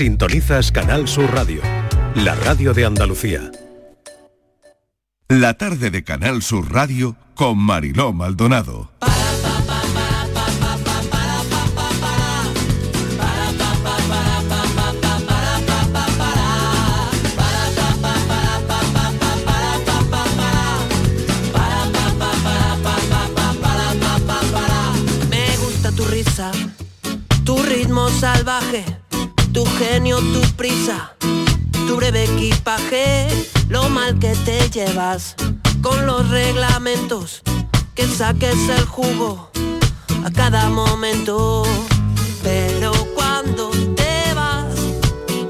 Sintonizas Canal Sur Radio, la radio de Andalucía. La tarde de Canal Sur Radio con Mariló Maldonado. Me gusta tu risa, tu ritmo salvaje, tu genio, tu prisa, tu breve equipaje, lo mal que te llevas con los reglamentos, que saques el jugo a cada momento. Pero cuando te vas,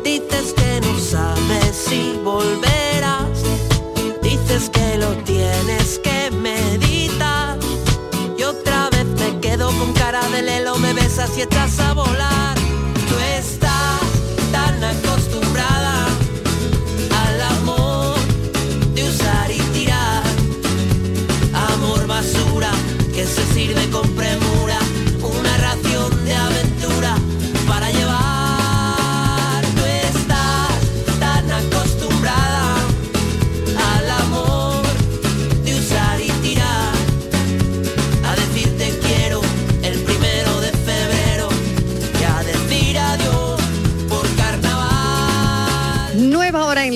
dices que no sabes si volverás, dices que lo tienes que meditar. Y otra vez me quedo con cara de lelo, me besas y echas a volar.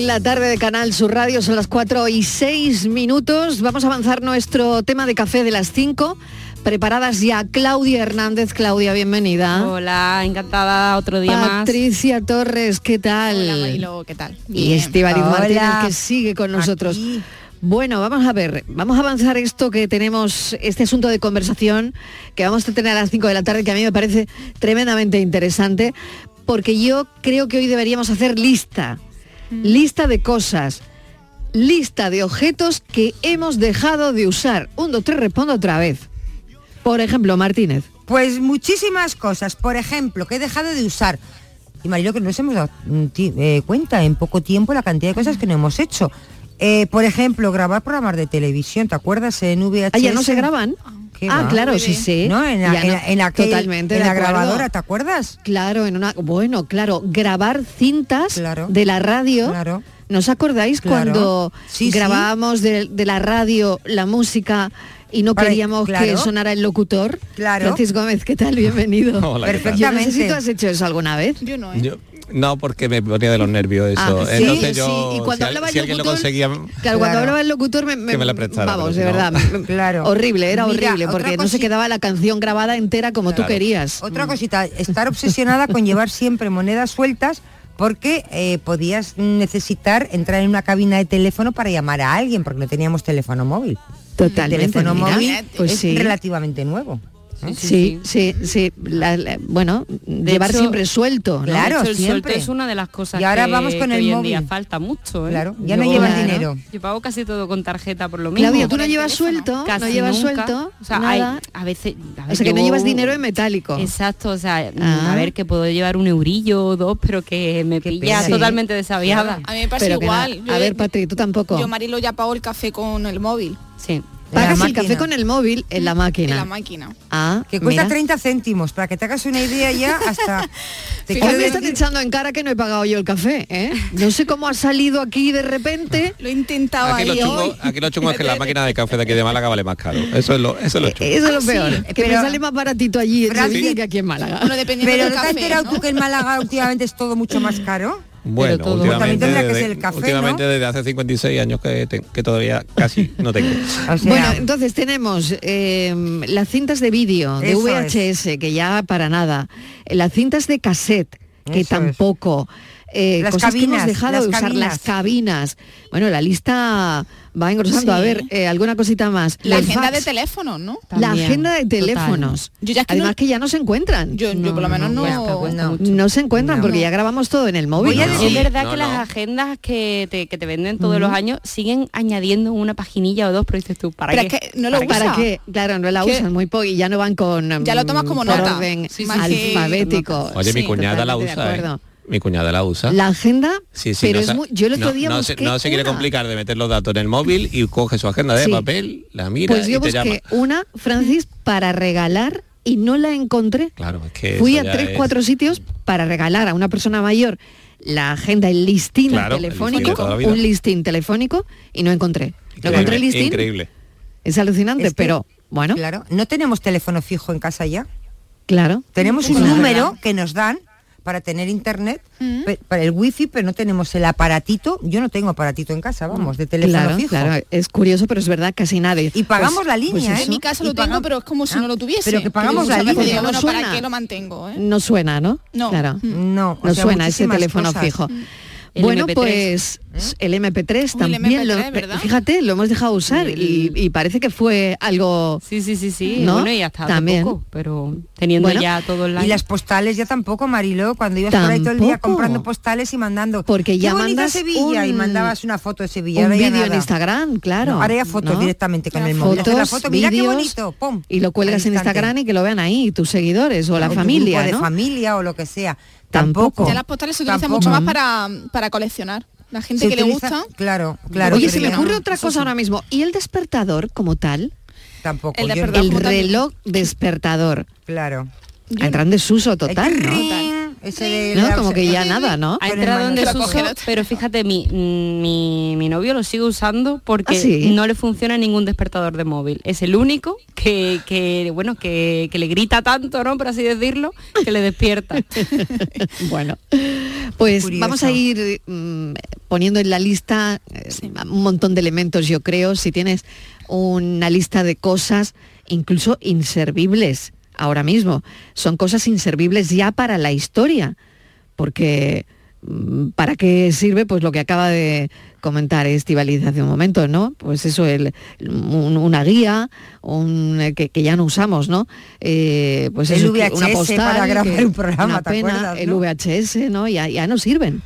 En la tarde de Canal Sur Radio, son las 4 y 6 minutos. Vamos a avanzar nuestro tema de café de las 5. Preparadas ya Claudia Hernández. Claudia, bienvenida. Hola, encantada otro día más. Patricia Torres, ¿qué tal? Hola, Mariló, ¿qué tal? Y Bien. Estíbaliz Hola. Martínez, que sigue con nosotros. Aquí. Bueno, vamos a ver, vamos a avanzar esto que tenemos, este asunto de conversación que vamos a tener a las 5 de la tarde, que a mí me parece tremendamente interesante, porque yo creo que hoy deberíamos hacer lista. Lista de cosas, lista de objetos que hemos dejado de usar. Un, dos, tres, respondo otra vez. Por ejemplo, Martínez. Pues muchísimas cosas. Por ejemplo, que he dejado de usar. Y Marilo, que nos hemos dado mm, eh, cuenta en poco tiempo la cantidad de cosas que no hemos hecho. Eh, por ejemplo, grabar programas de televisión, ¿te acuerdas? En VHS. Ah, ¿ya no se graban? ¿Qué Ah, va? claro, sí, sí. ¿No? En la, en no, la- en aquel- totalmente en de la grabadora, ¿te acuerdas? Claro, en una, bueno, claro, grabar cintas de la radio. Claro. ¿Nos acordáis Claro. cuando Sí, sí. grabábamos de, de la radio la música y no queríamos que claro. sonara el locutor? Claro. Francis Gómez, ¿qué tal? Bienvenido. Hola, ¿qué tal? Yo no sé si tú has hecho eso alguna vez. Yo no, ¿eh? Yo- no, porque me ponía de los nervios eso. Ah, sí, Entonces sí, yo, y cuando si, hablaba el alguien lo locutor, conseguía, Claro, cuando hablaba el locutor me, Que me la prestara, vamos, pero de no- verdad. Claro. Horrible, era Mira, horrible, porque no se quedaba la canción grabada entera como tú querías. Otra cosita, estar obsesionada con llevar siempre monedas sueltas porque eh, podías necesitar entrar en una cabina de teléfono para llamar a alguien porque no teníamos teléfono móvil. Totalmente, El teléfono mira, móvil pues es sí. relativamente nuevo. ¿Eh? Sí, sí, sí. La- la- bueno, llevar hecho- siempre suelto, ¿no? Claro, De hecho, el siempre. suelto es una de las cosas Y ahora que, vamos con que el hoy en móvil. día falta mucho. ¿eh? Claro, ya no llevas Claro. dinero. Yo pago casi todo con tarjeta por lo mismo. Claudia, tú no llevas suelto, Casi no llevas nunca. suelto, O sea, nada. hay- a veces... a O sea, que no llevas dinero en metálico. Exacto, o sea, Ah. a ver que puedo llevar un eurillo o dos, pero que me pilla pena. totalmente desaviada. A mí me pasa Pero igual. a ver, Patri, tú tampoco. Yo, Marilo, ya pago el café con el móvil. Sí. Pagas el café con el móvil en la máquina. En la máquina. Ah, Que cuesta mira. 30 céntimos, para que te hagas una idea ya hasta... te Hoy quiero me están echando en cara que no he pagado yo el café, ¿eh? No sé cómo ha salido aquí de repente. Lo he intentado aquí lo, ahí chungo, hoy. aquí lo chungo es que la máquina de café de aquí de Málaga vale más caro. Eso es lo, eso es lo chungo. Eso es lo Ah, sí, peor. que me pero- sale más baratito allí en Francis- Sevilla que aquí en Málaga. Bueno, dependiendo Pero del ¿no te has café, enterado ¿no? tú que en Málaga últimamente es todo mucho más caro? Bueno, todo- También últimamente, que desde, ser el café, últimamente ¿no? desde hace 56 años que, te- que todavía casi no tengo. O sea, Bueno, entonces tenemos eh, las cintas de vídeo, de VHS, que ya para nada, las cintas de cassette, que Eso es. Eh, Las cosas que hemos cabinas, dejado las de usar, cabinas. las cabinas. Bueno, la lista va engrosando. A ver, eh, alguna cosita más. La Los agenda fax, de teléfono, ¿no? La agenda de teléfonos. Yo ya es que Además no- que ya no se encuentran. Yo, yo por lo menos no... cuesta, cuesta no. se encuentran No. porque ya grabamos todo en el móvil. Es verdad No, que no. las agendas que te, que te venden todos los años siguen añadiendo una paginilla o dos, pero dices tú, ¿para Pero qué? es que no lo ¿Para usa. qué? Claro, no la ¿Qué? usan muy poco y ya no van con Ya lo tomas mm, como por nota. orden Sí, sí, sí. alfabético. Oye, mi cuñada la usa, ¿eh? acuerdo. Mi cuñada la usa. La agenda, Sí, sí, pero no es muy, yo el otro no, día no se, no se quiere una. complicar de meter los datos en el móvil y coge su agenda de Sí. papel, la mira Pues yo y te llama. busqué una, Francis, para regalar y no la encontré. Claro, es que Fui a tres, es- cuatro sitios para regalar a una persona mayor la agenda, el listín Claro, el listín de telefónico, un listín telefónico y no encontré. Lo encontré el Increíble, listín, Increíble. es alucinante, Es que- pero bueno, Claro, no tenemos teléfono fijo en casa ya. claro. Tenemos un número que nos dan para tener internet, pe- para el wifi, pero no tenemos el aparatito. Yo no tengo aparatito en casa, vamos, de teléfono Claro, fijo. claro, es curioso, pero es verdad, casi nadie. Y pagamos Pues- la pues línea, ¿eh? En mi casa lo tengo, pero es como si Ah, no lo tuviese. pero que pagamos la línea. digo, No bueno, suena. ¿para qué lo mantengo? eh? No suena, ¿no? No. Claro. No, o No sea, suena ese teléfono cosas. fijo. El bueno, MP3. pues el MP3 Uy, el también, lo- MP3, ¿verdad? fíjate, lo hemos dejado usar y, y parece que fue algo... Sí, sí, sí, sí. ¿No? Bueno, y hasta También. poco, pero teniendo Bueno, ya todo el Y las postales ya tampoco, Mariló, cuando ibas por ahí todo el día Tampoco. comprando postales y mandando. Porque "Qué ya bonita mandas Sevilla y mandabas una foto de Sevilla. un vídeo en. Instagram, claro. No, ahora ya fotos ¿no? directamente con el móvil. Haces la Fotos, foto, mira qué vídeos, bonito, pum. Y lo cuelgas en. Instagram y que lo vean ahí, tus seguidores o la O familia, de familia o lo que sea. Tampoco. Ya las postales se utilizan Tampoco. mucho más para, para coleccionar. La gente Se que le gusta, Claro, claro. Oye, se me ocurre no, otra cosa sí, ahora mismo. ¿Y el despertador como tal? Tampoco. El. El reloj despertador. Claro. Entra en desuso total, ring, ese de- No, como que ya nada, ¿no? Ha entrado en desuso, Pero fíjate, mi, mi, mi novio lo sigue usando porque ¿Ah, sí? no le funciona ningún despertador de móvil. Es el único que, que, bueno, que, que le grita tanto, ¿no? Por así decirlo, que le despierta. bueno, pues vamos a ir mm, poniendo en la lista eh, un montón de elementos, yo creo. Si tienes una lista de cosas, incluso inservibles ahora mismo, son cosas inservibles ya para la historia, porque mm, ¿para qué sirve? Pues lo que acaba de comentar Estivaliz hace un momento, ¿no? Pues eso, el, un- una guía, un, eh, que, que ya no usamos, ¿no? Eh, pues El eso, VHS una postal, para grabar que- un programa, una ¿te pena, acuerdas, el no? VHS, ¿no? Ya, ya no sirven.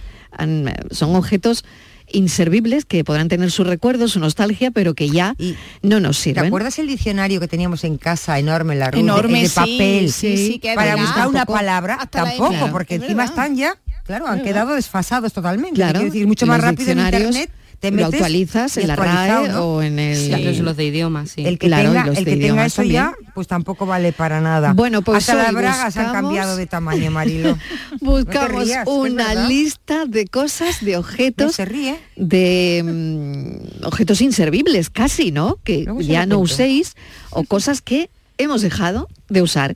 Son objetos inservibles que podrán tener sus recuerdos, su nostalgia, pero que ya Y- no nos ¿Te sirven. acuerdas el diccionario que teníamos en casa enorme, la ruta, Enorme, de papel, sí, sí, que para verdad. buscar una Tampoco. palabra? Tampoco, Claro. porque encima verdad. están ya, claro, han quedado desfasados totalmente. Claro, Quiero decir, mucho más rápido en internet. Te lo metes actualizas y en la RAE ¿no? o en el... Sí, los, los de idiomas, sí. El que Claro, y tenga, los el de que tenga idiomas eso ya, también. pues tampoco vale para nada. Bueno, pues Hasta las bragas han buscamos- cambiado de tamaño, Marilo. Buscamos rías, una lista de cosas, de No objetos, se ríe. de mm, objetos inservibles casi, ¿no? Que Luego ya lo no uséis o cosas que hemos dejado de usar.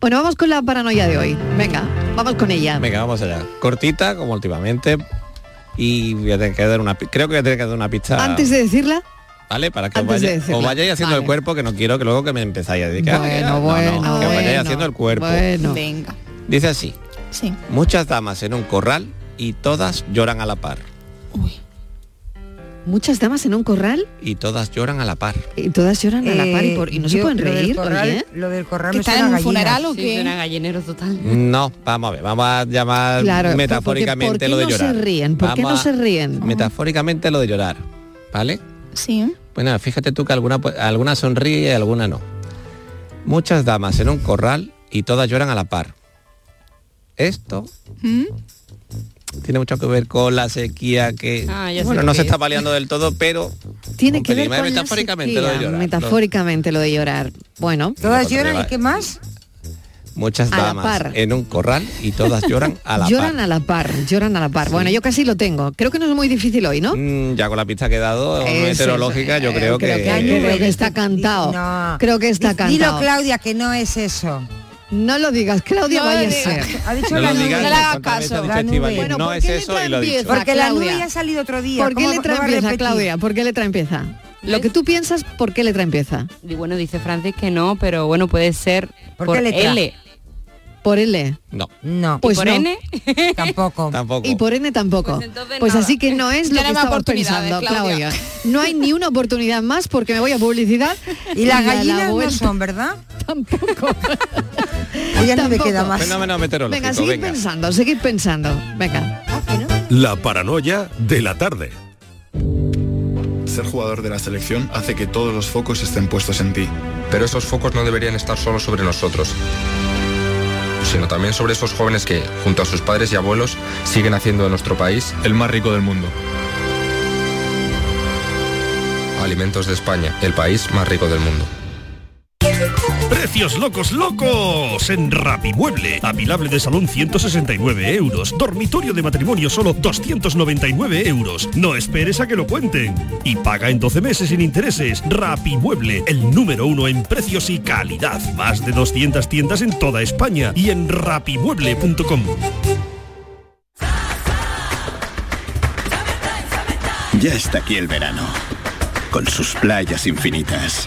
Bueno, vamos con la paranoia de hoy. Venga, vamos con ella. Venga, vamos allá. Cortita, como últimamente. Y voy a tener que dar una creo que voy a tener que dar una pista. Antes de decirla, ¿Vale? Para que os, vaya- os vayáis haciendo Vale. el cuerpo, que no quiero que luego que me empezáis a dedicar. bueno, No, no, bueno, que os vayáis bueno, haciendo el cuerpo. Bueno. venga. Dice así. Sí. Muchas damas en un corral y todas lloran a la par. Uy. Muchas damas en un corral Y todas lloran a la par. y todas lloran a la par y, por- y no se Eh, pueden lo del reír, corral- oye. Lo del corral ¿Que me están en un gallinas. funeral o Sí, qué? suena gallinero total. No, vamos a ver, vamos a llamar Claro, metafóricamente porque- ¿por lo de no llorar. se ríen? ¿Por qué no se ríen? Metafóricamente lo de llorar, ¿vale? Sí. Bueno, fíjate tú que alguna, alguna sonríe y alguna no. Muchas damas en un corral y todas lloran a la par. Esto ¿Mm? Tiene mucho que ver con la sequía que Ah, bueno, no que se está es. paliando del todo, pero Tiene que ver la metafóricamente sequía, lo de llorar. metafóricamente lo de llorar. Bueno, Todas Lo lloran y qué más? Muchas A la damas par. en un corral y todas lloran a la lloran par. a la par, lloran a la par. Bueno, yo casi lo tengo. Creo que no es muy difícil hoy, ¿no? Mm, ya con la pista que he dado meteorológica, yo eh, creo, que, creo que está cantado. No. Creo que está Di- Dilo, cantado. Claudia, que no es eso. No lo digas, Claudia, No lo vaya a digas. ser. Ha dicho no la lo digas, No le hagas caso. La Bueno, no ¿por es qué eso letra y lo dicho. Porque la Claudia. nube ya ha salido otro día. ¿Por qué ¿Cómo letra empieza? Claudia? ¿Por qué letra empieza? Lo que tú piensas, ¿por qué letra empieza? Y bueno, dice Francis que no, pero bueno, puede ser ¿Por por? L. Por L. No, No, Pues ¿Y por no. N? tampoco. tampoco. Y por N tampoco. Pues Pues así que no es lo que oportunidades, pensando, Claudia. Claudia. No hay ni una oportunidad más porque me voy a publicidad. Y las a la gallinas no son, ¿verdad? Tampoco. Ya no me queda más. Fenómeno meteorológico, Venga, seguid venga. pensando, seguid pensando. Venga. La paranoia de la tarde. Ser jugador de la selección hace que todos los focos estén puestos en ti. Pero esos focos no deberían estar solo sobre nosotros, sino también sobre esos jóvenes que, junto a sus padres y abuelos, siguen haciendo de nuestro país El más rico del mundo. Alimentos de España, el país más rico del mundo. Precios locos, locos en Rapimueble. Apilable de salón 169 euros. Dormitorio de matrimonio solo 299 euros. No esperes a que lo cuenten. Y paga en 12 meses sin intereses. Rapimueble, el número uno en precios y calidad. Más de 200 tiendas en toda España y en rapimueble.com. Ya está aquí el verano, con sus playas infinitas,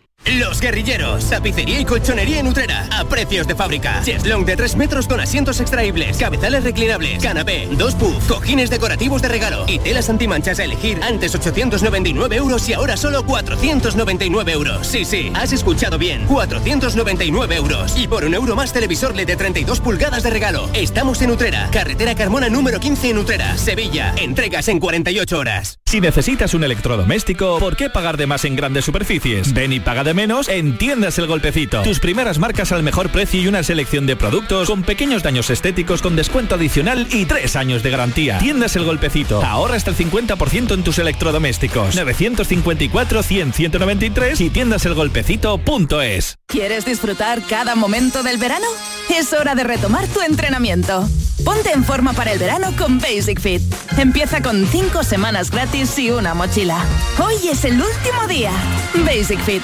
Los guerrilleros, tapicería y colchonería en Utrera, a precios de fábrica. Cheslong de 3 metros con asientos extraíbles, cabezales reclinables, canapé, dos puff, cojines decorativos de regalo y telas antimanchas a elegir. Antes 899 euros y ahora solo 499 euros. Sí, sí, has escuchado bien, 499 euros. Y por un euro más televisor LED de 32 pulgadas de regalo. Estamos en Utrera, carretera Carmona número 15 en Utrera, Sevilla. Entregas en 48 horas. Si necesitas un electrodoméstico, ¿por qué pagar de más en grandes superficies? Ven y paga de menos en Tiendas El Golpecito. Tus primeras marcas al mejor precio y una selección de productos con pequeños daños estéticos con descuento adicional y tres años de garantía. Tiendas El Golpecito. Ahorra hasta el 50% en tus electrodomésticos. 954-100-193 y tiendaselgolpecito.es. ¿Quieres disfrutar cada momento del verano? Es hora de retomar tu entrenamiento. Ponte en forma para el verano con Basic Fit. Empieza con 5 semanas gratis y una mochila. Hoy es el último día. Basic Fit.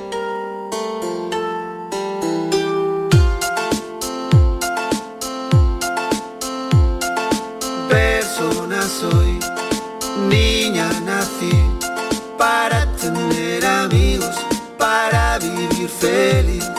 Niña nací para tener amigos, para vivir feliz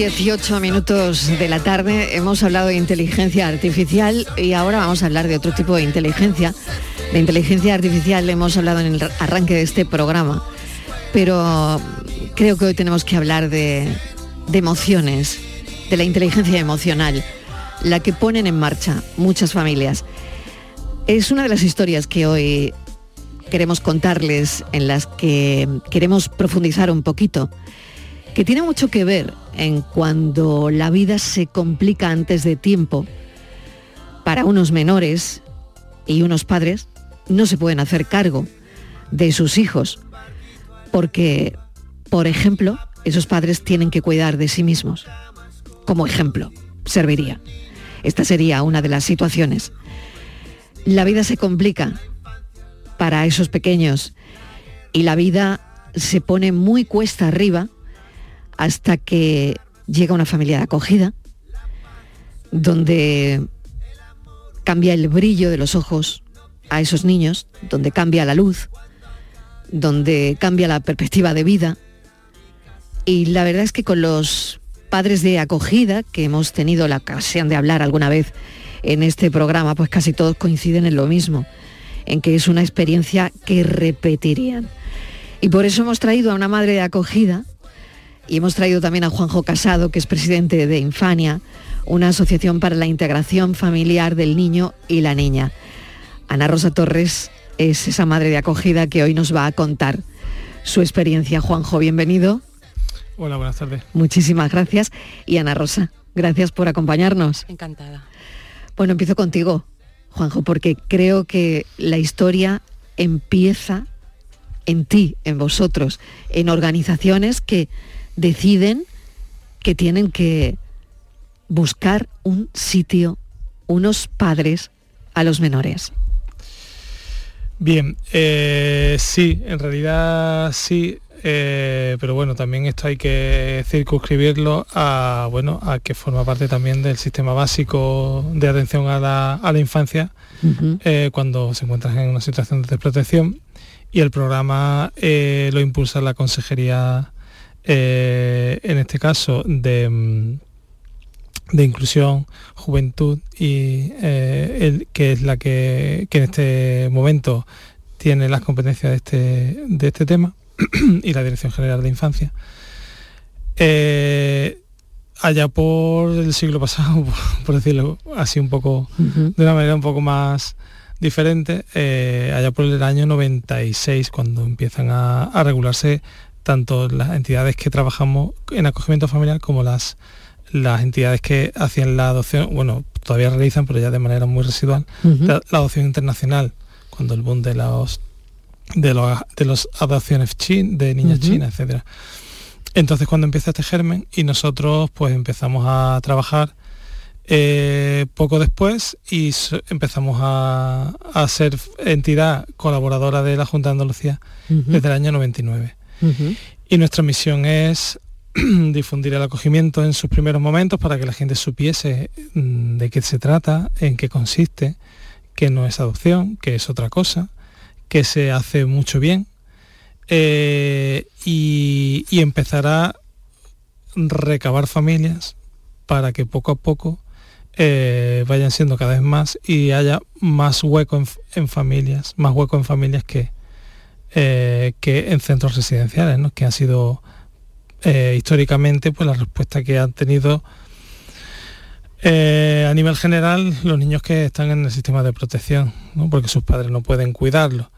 18 minutos de la tarde hemos hablado de inteligencia artificial y ahora vamos a hablar de otro tipo de inteligencia. De inteligencia artificial hemos hablado en el arranque de este programa, pero creo que hoy tenemos que hablar de, de emociones, de la inteligencia emocional, la que ponen en marcha muchas familias. Es una de las historias que hoy queremos contarles, en las que queremos profundizar un poquito que tiene mucho que ver en cuando la vida se complica antes de tiempo. Para unos menores y unos padres no se pueden hacer cargo de sus hijos porque, por ejemplo, esos padres tienen que cuidar de sí mismos. Como ejemplo, serviría. Esta sería una de las situaciones. La vida se complica para esos pequeños y la vida se pone muy cuesta arriba hasta que llega una familia de acogida, donde cambia el brillo de los ojos a esos niños, donde cambia la luz, donde cambia la perspectiva de vida. Y la verdad es que con los padres de acogida, que hemos tenido la ocasión de hablar alguna vez en este programa, pues casi todos coinciden en lo mismo, en que es una experiencia que repetirían. Y por eso hemos traído a una madre de acogida y hemos traído también a Juanjo Casado, que es presidente de Infania, una asociación para la integración familiar del niño y la niña. Ana Rosa Torres es esa madre de acogida que hoy nos va a contar su experiencia. Juanjo, bienvenido. Hola, buenas tardes. Muchísimas gracias. Y Ana Rosa, gracias por acompañarnos. Encantada. Bueno, empiezo contigo, Juanjo, porque creo que la historia empieza en ti, en vosotros, en organizaciones que deciden que tienen que buscar un sitio, unos padres a los menores. Bien, eh, sí, en realidad sí, eh, pero bueno, también esto hay que circunscribirlo a, bueno, a que forma parte también del sistema básico de atención a la, a la infancia eh, cuando se encuentran en una situación de desprotección y el programa lo impulsa la Consejería, en este caso, de mm, de inclusión, juventud y el, que es la que, que, en este momento tiene las competencias de este, de este tema y la Dirección General de Infancia. Eh, allá por el siglo pasado, por decirlo así un poco, de una manera un poco más diferente, eh, allá por el año 96, cuando empiezan a, a regularse tanto las entidades que trabajamos en acogimiento familiar como las las entidades que hacían la adopción, bueno, todavía realizan, pero ya de manera muy residual, la, adopción internacional, cuando el boom de los de los, de los adopciones chin, de niñas chinas, etcétera. Entonces cuando empieza este germen y nosotros pues empezamos a trabajar eh, poco después y empezamos a, a, ser entidad colaboradora de la Junta de Andalucía desde el año 99. Y nuestra misión es difundir el acogimiento en sus primeros momentos para que la gente supiese mm, de qué se trata, en qué consiste, que no es adopción, que es otra cosa, que se hace mucho bien eh, y, empezar a recabar familias para que poco a poco eh, vayan siendo cada vez más y haya más hueco en, familias, más hueco en familias que, eh, que en centros residenciales, que han sido eh, históricamente pues la respuesta que han tenido eh, a nivel general los niños que están en el sistema de protección, porque sus padres no pueden cuidarlos.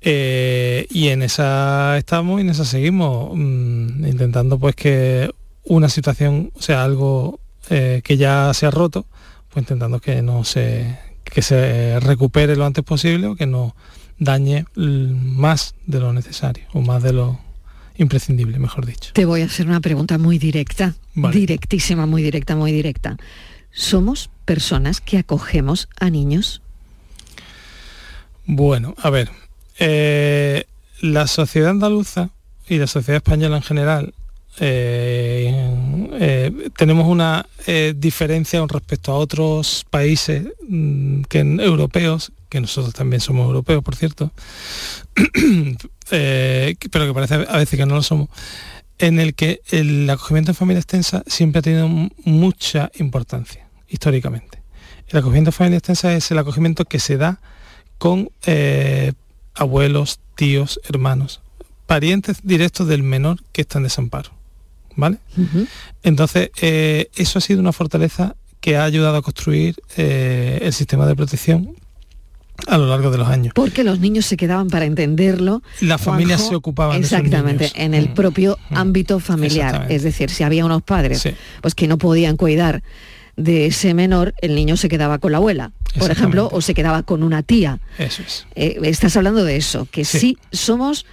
Y en esa estamos y en esa seguimos, mm, intentando pues que una situación, sea, algo que ya se ha roto, pues intentando que no se, que se recupere lo antes posible o que no dañe más de lo necesario o más de lo imprescindible, mejor dicho. Te voy a hacer una pregunta muy directa, directísima, muy directa, muy directa. ¿Somos personas que acogemos a niños? Bueno, a ver, eh, la sociedad andaluza y la sociedad española en general eh, eh, tenemos una diferencia con respecto a otros países mm, que, europeos, que nosotros también somos europeos, por cierto, Eh, pero que parece a veces que no lo somos, en el que el acogimiento en familia extensa siempre ha tenido mucha importancia, históricamente. El acogimiento en familia extensa es el acogimiento que se da con eh, abuelos, tíos, hermanos, parientes directos del menor que está en desamparo. ¿Vale? Entonces, eh, eso ha sido una fortaleza que ha ayudado a construir el sistema de protección a lo largo de los años. Porque los niños se quedaban para entenderlo. Las familias se ocupaban exactamente en el mm. propio mm. ámbito familiar. Es decir, si había unos padres pues que no podían cuidar de ese menor, el niño se quedaba con la abuela, por ejemplo, o se quedaba con una tía. Eso es. Eh, estás hablando de eso, que sí somos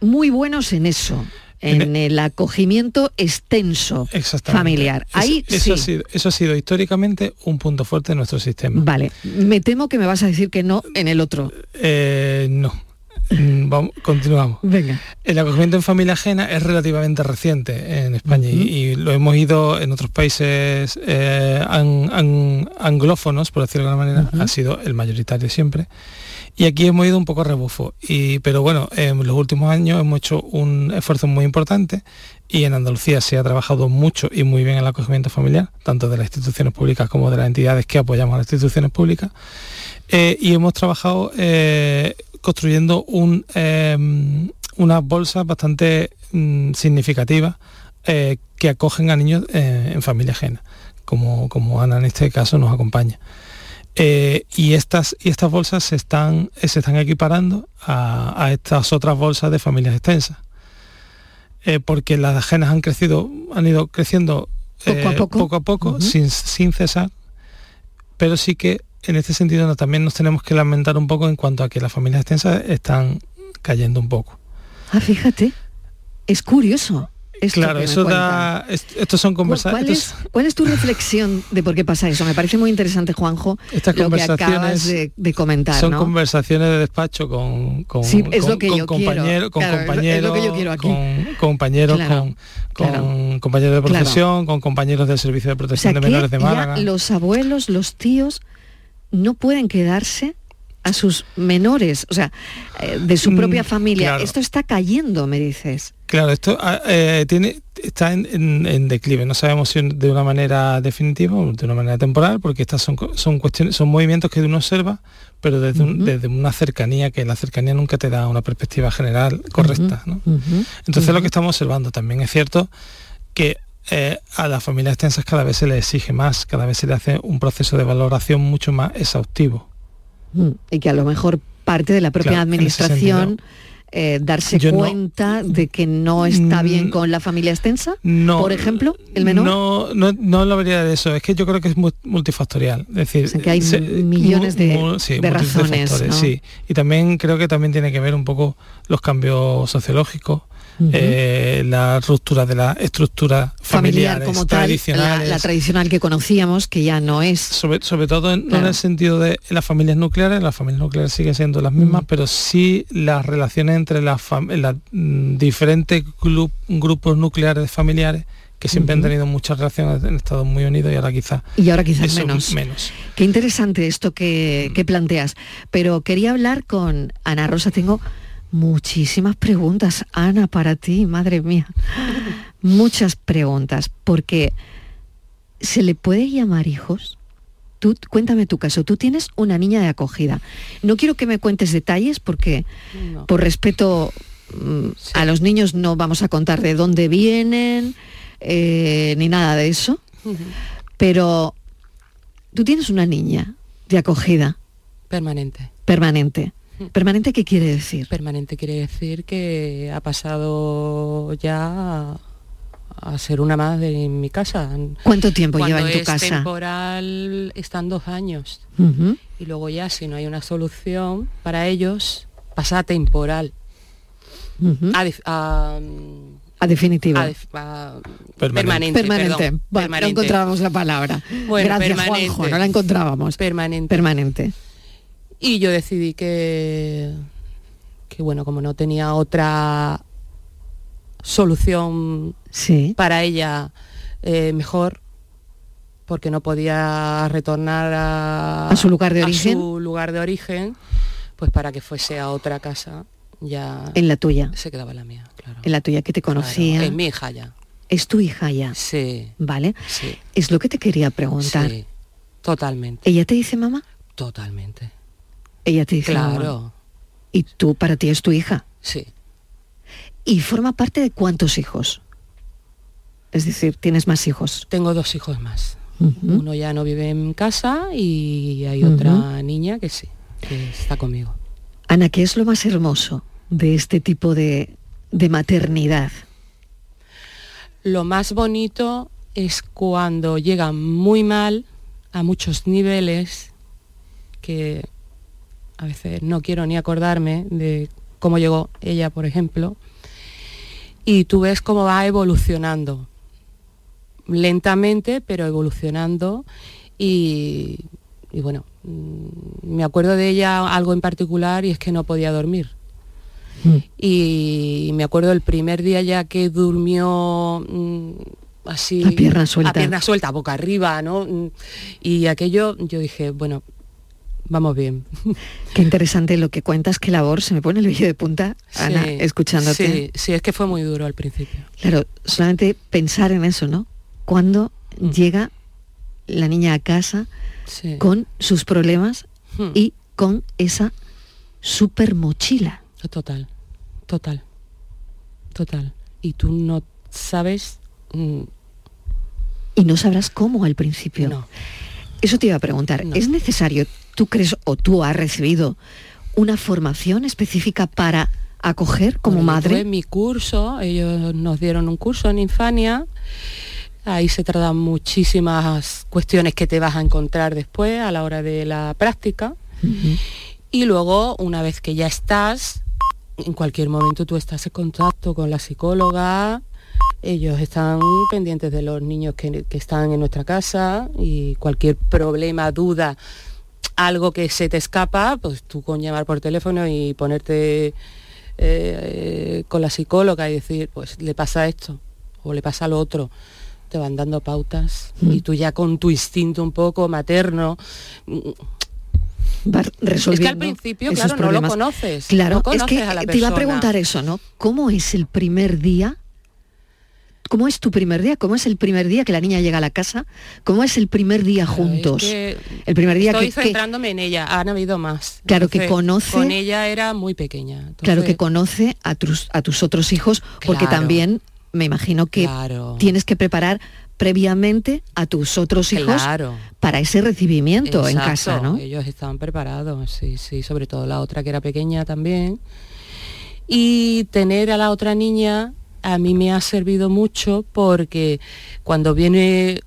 muy buenos en eso en el acogimiento extenso familiar. Ahí eso, ha sido, eso ha sido históricamente un punto fuerte de nuestro sistema. Vale, me temo que me vas a decir que no en el otro. Eh, no. Mm, vamos, continuamos. Venga. El acogimiento en familia ajena es relativamente reciente en España y, lo hemos ido en otros países eh, anglófonos, por decirlo de alguna manera, ha sido el mayoritario siempre. Y aquí hemos ido un poco a rebufo. Pero bueno, en los últimos años hemos hecho un esfuerzo muy importante y en Andalucía se ha trabajado mucho y muy bien el acogimiento familiar, tanto de las instituciones públicas como de las entidades que apoyamos a las instituciones públicas. Eh, y hemos trabajado eh, construyendo eh, unas bolsas bastante mm, significativas que acogen a niños en familia ajena, como, como Ana en este caso nos acompaña. Eh, y, estas, y estas bolsas se están, eh, se están equiparando a, a estas otras bolsas de familias extensas. Eh, porque las ajenas han crecido, han ido creciendo Poco a poco. poco, a poco, sin, sin cesar, pero sí que en este sentido no- también nos tenemos que lamentar un poco en cuanto a que las familias extensas están cayendo un poco. Ah, fíjate, es curioso. Esto claro, que eso da, est- estos son ¿Cuál, conversaciones. es, cuál es tu reflexión de por qué pasa eso? Me parece muy interesante, Juanjo, Estas lo que conversaciones acabas de, de comentar, son ¿no? conversaciones de despacho con, Sí, que compañeros, con Claro, compañeros, que con compañeros, Claro, con, claro. compañeros de profesión, con compañeros del servicio de O sea, protección de que menores de Málaga. los abuelos, los tíos, no pueden quedarse a sus menores, o sea, eh, de su Mm, propia familia. claro. Esto está cayendo, me dices. Claro, esto ah, eh, tiene, está en, en- en declive. No sabemos si de una manera definitiva o de una manera temporal, porque estas son, son cuestiones, son movimientos que uno observa, pero desde, un- desde una cercanía, que la cercanía nunca te da una perspectiva general correcta. ¿no? Entonces lo que estamos observando también es cierto que eh, a las familias extensas cada vez se les exige más, cada vez se le hace un proceso de valoración mucho más exhaustivo. Mm, Y que a lo mejor parte de la propia Claro, administración eh, darse Yo no- cuenta de que no está bien Mm, con la familia extensa, No, por ejemplo, el menor. No, no, no vería de eso. Es que yo creo que es mu- multifactorial. Es decir, O sea, que hay se- millones de- de múltiples razones, factores, ¿no? Sí. Y también creo que también tiene que ver un poco los cambios sociológicos, Eh, la ruptura de la estructura familiar como tal, la, tradicional que conocíamos, que ya no es. sobre, sobre todo en, no en el sentido de las familias nucleares, las familias nucleares siguen siendo las mismas, pero sí las relaciones entre las mm, diferentes glu- grupos nucleares familiares que siempre han tenido muchas relaciones, han estado muy unidos y ahora quizás Y ahora quizás menos. menos. Qué interesante esto que, que planteas. Pero quería hablar con Ana Rosa. Tengo muchísimas preguntas, Ana, para ti, madre mía. Muchas preguntas, porque ¿se le puede llamar hijos? Tú, cuéntame tu caso. Tú tienes una niña de acogida. No quiero que me cuentes detalles porque, por respeto mm, a los niños, no vamos a contar de dónde vienen eh, ni nada de eso. Pero tú tienes una niña de acogida Permanente. permanente. ¿Permanente qué quiere decir? Permanente quiere decir que ha pasado ya a, a ser una más de mi casa. ¿Cuánto tiempo Cuando lleva en tu es casa? temporal están dos años. Y luego ya si no hay una solución para ellos, pasa a temporal. Ujú. A, def- a, A definitiva. a def- a- Permanente. permanente. Permanente. perdón, Bueno, permanente. No encontrábamos la palabra. Bueno, Gracias, permanente. Juanjo. No la encontrábamos. Permanente. Permanente. Y yo decidí que, que bueno, como no tenía otra solución Sí. para ella eh, mejor, porque no podía retornar a, A su lugar de a origen. su lugar de origen, pues para que fuese a otra casa, ya En la tuya. se quedaba la mía, claro. En la tuya que te conocía. Claro, es mi hija ya. Es tu hija ya. Sí, ¿Vale? sí, Es lo que te quería preguntar. sí, totalmente, ¿Ella te dice mamá? totalmente. Ella te dice mamá. Claro, Y tú, para ti, es tu hija. sí. ¿Y forma parte de cuántos hijos? Es decir, tienes más hijos. Tengo dos hijos más. Uno ya no vive en casa y hay otra niña que sí, que está conmigo. Ana, ¿qué es lo más hermoso de este tipo de, de maternidad? Lo más bonito es cuando llega muy mal a muchos niveles que a veces no quiero ni acordarme de cómo llegó ella, por ejemplo, y tú ves cómo va evolucionando, lentamente, pero evolucionando, y, y bueno, mm, me acuerdo de ella algo en particular y es que no podía dormir. Y me acuerdo el primer día ya que durmió mm, así A pierna suelta. a pierna suelta, boca arriba, ¿no? Mm, Y aquello yo dije, bueno, vamos bien. Qué interesante lo que cuentas, qué labor, se me pone el vello de punta, Ana, Sí, escuchándote. Sí, sí, es que fue muy duro al principio. Claro, solamente pensar en eso, ¿no? Cuando llega la niña a casa Sí. con sus problemas Hmm. y con esa super mochila. Total, total, total. Y tú no sabes Mm, Y no sabrás cómo al principio. No. Eso te iba a preguntar. ¿Es necesario, tú crees o tú has recibido una formación específica para acoger como Bueno, madre? tuve mi curso, ellos nos dieron un curso en Infania. Ahí se tratan muchísimas cuestiones que te vas a encontrar después a la hora de la práctica. Y luego, una vez que ya estás, en cualquier momento tú estás en contacto con la psicóloga, ellos están pendientes de los niños que, que están en nuestra casa y cualquier problema, duda, algo que se te escapa, pues tú con llamar por teléfono y ponerte eh, con la psicóloga y decir, pues le pasa esto o le pasa lo otro, te van dando pautas y tú ya con tu instinto un poco materno mm, Vas resolviendo es que al principio, claro, no lo conoces. Claro, no conoces es que a la te iba a preguntar eso, ¿no? ¿Cómo es el primer día? ¿Cómo es tu primer día? ¿Cómo es el primer día que la niña llega a la casa? ¿Cómo es el primer día juntos? que el primer día Estoy que, que- centrándome en ella, han habido más. Claro, que conoce- Con ella era muy pequeña. entonces- claro que conoce a tus a tus otros hijos, porque Claro. también me imagino que Claro. tienes que preparar previamente a tus otros hijos Claro. para ese recibimiento en casa, ¿no? Ellos estaban preparados, sí, sí, sobre todo la otra que era pequeña también. Y tener a la otra niña a mí me ha servido mucho porque cuando viene,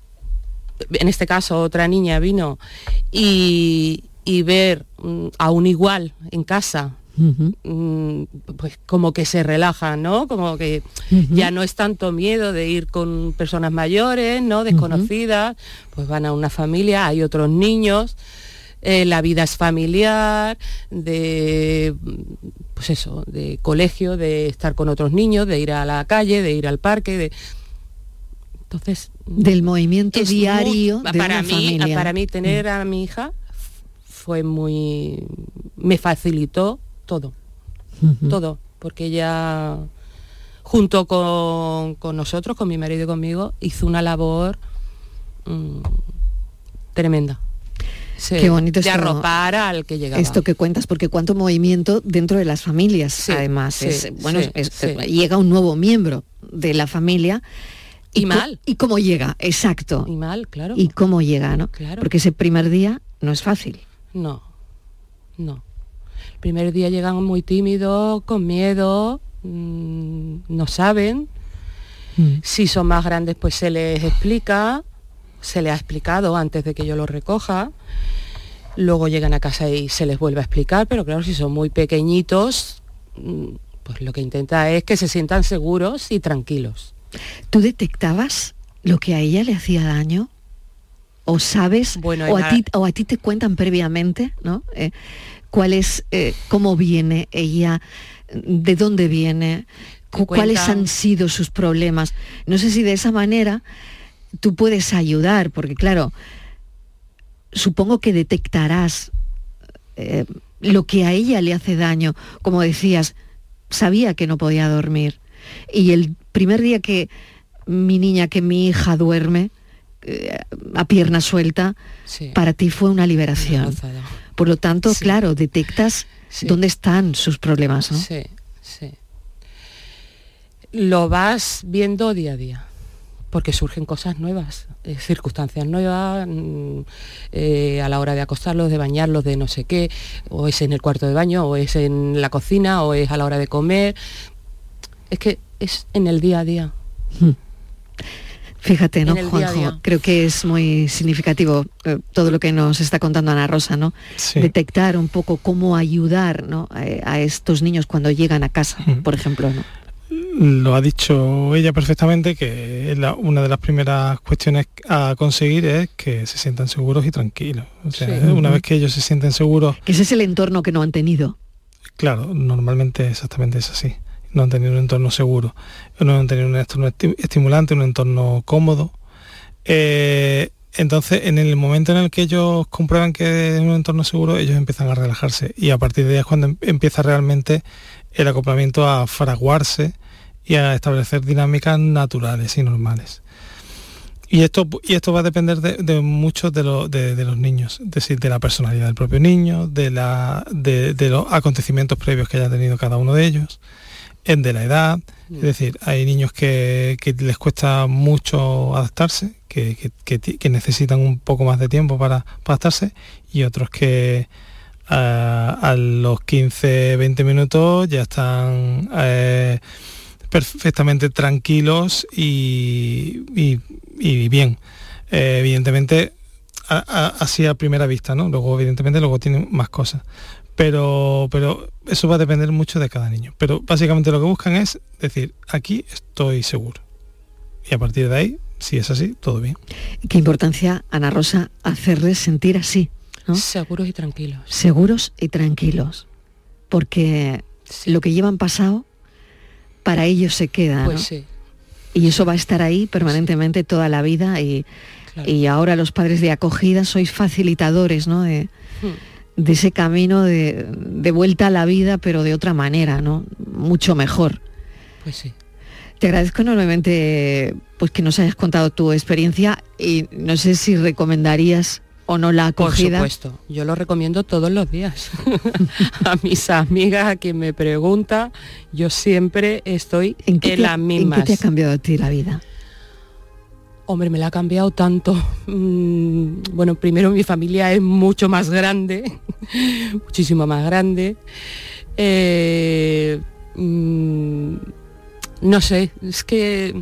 en este caso otra niña vino y, y ver mm, a un igual en casa, mm, pues como que se relaja, ¿no? Como que ya no es tanto miedo de ir con personas mayores, ¿no? Desconocidas, pues van a una familia, hay otros niños, eh, la vida es familiar, de pues eso, de colegio, de estar con otros niños, de ir a la calle, de ir al parque, de entonces Del movimiento muy- diario de para una mí, familia. para mí tener a mi hija fue muy me facilitó todo todo porque ella junto con, con nosotros con mi marido y conmigo hizo una labor mm, tremenda Sí, Qué bonito de esto- arropar al que llegaba Esto que cuentas, porque cuánto movimiento dentro de las familias, además. sí, es, bueno, es- llega un nuevo miembro de la familia. Y mal. ¿Y cómo llega? Exacto. y mal claro ¿Y cómo llega, no? Claro. Porque ese primer día no es fácil. No, no. El primer día llegan muy tímidos, con miedo, mm, no saben. Si son más grandes, pues se les explica, se les ha explicado antes de que yo los recoja. Luego llegan a casa y se les vuelve a explicar, pero claro, si son muy pequeñitos, mm, pues lo que intenta es que se sientan seguros y tranquilos. ¿Tú detectabas lo que a ella le hacía daño? ¿O sabes? Bueno, o, a ti, o a ti te cuentan previamente, ¿no? Eh, ¿Cuál es, eh, cómo viene ella? ¿De dónde viene? cu- ¿Cuáles han sido sus problemas? No sé si de esa manera tú puedes ayudar, porque claro, supongo que detectarás eh, lo que a ella le hace daño. Como decías, sabía que no podía dormir. Y el primer día que mi niña, que mi hija duerme eh, a pierna suelta, Sí. para ti fue una liberación. Por lo tanto, claro, detectas Sí. dónde están sus problemas, ¿no? Sí, sí. Lo vas viendo día a día, porque surgen cosas nuevas, eh, circunstancias nuevas, mm, eh, a la hora de acostarlos, de bañarlos, de no sé qué, o es en el cuarto de baño, o es en la cocina, o es a la hora de comer. Es que es en el día a día. Fíjate, ¿no, día Juanjo? día. Creo que es muy significativo eh, todo lo que nos está contando Ana Rosa, ¿no? Detectar un poco cómo ayudar ¿no? A estos niños cuando llegan a casa, por ejemplo, ¿no? Lo ha dicho ella perfectamente, que la- una de las primeras cuestiones a conseguir es que se sientan seguros y tranquilos. O sea, Sí. una vez que ellos se sienten seguros, Que ese es el entorno que no han tenido. claro, normalmente exactamente es así. No han tenido un entorno seguro, no han tenido un entorno esti- estimulante, un entorno cómodo. Eh, entonces, en el momento en el que ellos comprueban que es un entorno seguro, ellos empiezan a relajarse y a partir de ahí es cuando em- empieza realmente el acoplamiento a fraguarse y a establecer dinámicas naturales y normales. Y esto, y esto va a depender de, de muchos de, los- de- de los niños, es decir, de la personalidad del propio niño, de, la, de, los acontecimientos previos que haya tenido cada uno de ellos. en de la edad, es decir, hay niños que, que les cuesta mucho adaptarse, que, que- necesitan un poco más de tiempo para, para adaptarse y otros que ah, a los 15, 20 minutos ya están eh, perfectamente tranquilos y, y- y bien. Eh, evidentemente, a- a- así a primera vista, ¿no? Luego, evidentemente, luego tienen más cosas. Pero, pero eso va a depender mucho de cada niño. Pero básicamente lo que buscan es decir, aquí estoy seguro. Y a partir de ahí, si es así, todo bien. Qué importancia, Ana Rosa, hacerles sentir así, ¿no? Seguros y tranquilos. seguros y tranquilos, porque lo que llevan pasado para ellos se queda, Pues ¿no? sí. Y eso va a estar ahí permanentemente toda la vida y, y ahora los padres de acogida sois facilitadores, ¿no? De, Hmm. de ese camino de, de vuelta a la vida, pero de otra manera, ¿no? Mucho mejor. Pues sí. Te agradezco enormemente pues que nos hayas contado tu experiencia y no sé si recomendarías o no la Por acogida. supuesto, yo lo recomiendo todos los días. a mis amigas, a quien me pregunta, yo siempre estoy en, ¿Qué te- las ¿En mismas. qué te ha cambiado a ti la vida? Hombre, me la ha cambiado tanto. Mm, Bueno, primero mi familia es mucho más grande, muchísimo más grande. Eh, mm, no sé, es que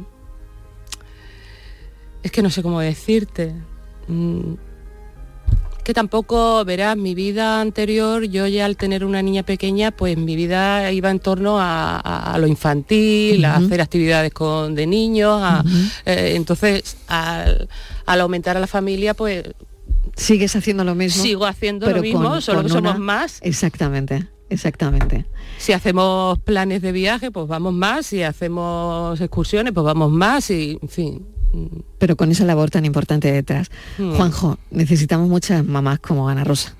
es que no sé cómo decirte. Que tampoco, verás, mi vida anterior, yo ya al tener una niña pequeña, pues mi vida iba en torno a, a- a lo infantil, a hacer actividades con, de niños, a- eh, entonces al, al aumentar a la familia, pues Sigues haciendo lo mismo. sigo haciendo pero lo mismo, con- solo con que somos una- más. Exactamente, exactamente. Si hacemos planes de viaje, pues vamos más, si hacemos excursiones, pues vamos más, y en fin. Pero con esa labor tan importante detrás. Mm. Juanjo, necesitamos muchas mamás como Ana Rosa.